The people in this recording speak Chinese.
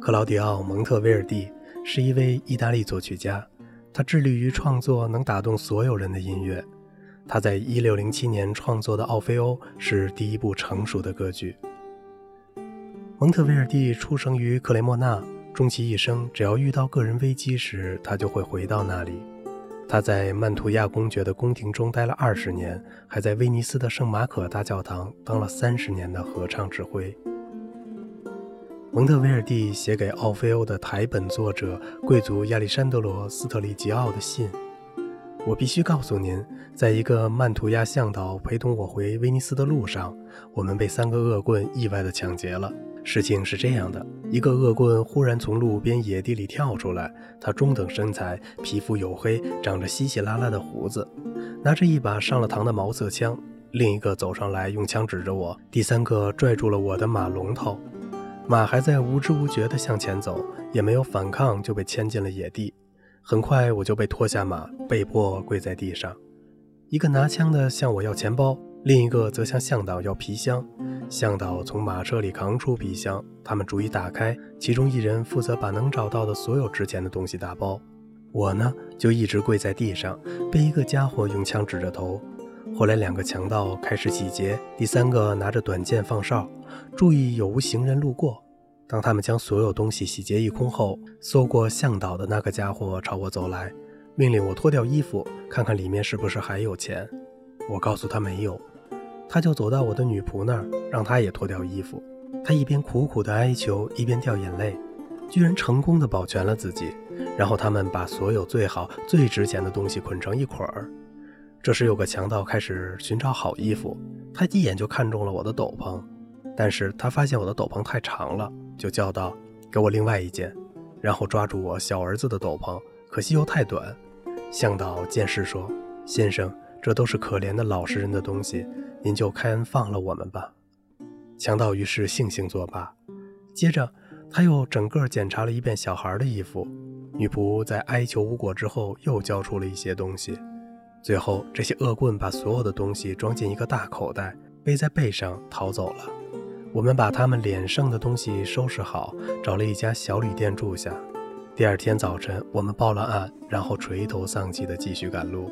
克劳迪奥·蒙特维尔蒂是一位意大利作曲家，他致力于创作能打动所有人的音乐。他在1607年创作的《奥菲欧》是第一部成熟的歌剧。蒙特维尔蒂出生于克雷莫纳，终其一生，只要遇到个人危机时，他就会回到那里。他在曼图亚公爵的宫廷中待了二十年，还在威尼斯的圣马可大教堂当了三十年的合唱指挥。蒙特维尔蒂写给奥菲欧的台本作者贵族亚历山德罗·斯特里吉奥的信。我必须告诉您，在一个曼图亚向导陪同我回威尼斯的路上，我们被三个恶棍意外地抢劫了。事情是这样的：一个恶棍忽然从路边野地里跳出来，他中等身材，皮肤黝黑，长着稀稀拉拉的胡子，拿着一把上了膛的毛瑟枪。另一个走上来，用枪指着我；第三个拽住了我的马龙头。马还在无知无觉地向前走，也没有反抗，就被牵进了野地。很快我就被拖下马，被迫跪在地上。一个拿枪的向我要钱包，另一个则向向导要皮箱。向导从马车里扛出皮箱，他们逐一打开，其中一人负责把能找到的所有值钱的东西打包。我呢，就一直跪在地上，被一个家伙用枪指着头。后来两个强盗开始洗劫，第三个拿着短剑放哨。注意有无行人路过。当他们将所有东西洗劫一空后，搜过向导的那个家伙朝我走来，命令我脱掉衣服，看看里面是不是还有钱。我告诉他没有，他就走到我的女仆那儿，让她也脱掉衣服。他一边苦苦地哀求，一边掉眼泪，居然成功地保全了自己。然后他们把所有最好、最值钱的东西捆成一捆儿。这时有个强盗开始寻找好衣服，他一眼就看中了我的斗篷。但是他发现我的斗篷太长了，就叫道：“给我另外一件。”然后抓住我小儿子的斗篷，可惜又太短。向导见势说：“先生，这都是可怜的老实人的东西，您就开恩放了我们吧。”强盗于是悻悻作罢。接着他又整个检查了一遍小孩的衣服。女仆在哀求无果之后，又交出了一些东西。最后，这些恶棍把所有的东西装进一个大口袋，背在背上逃走了。我们把他们脸上的东西收拾好，找了一家小旅店住下。第二天早晨，我们报了案，然后垂头丧气地继续赶路。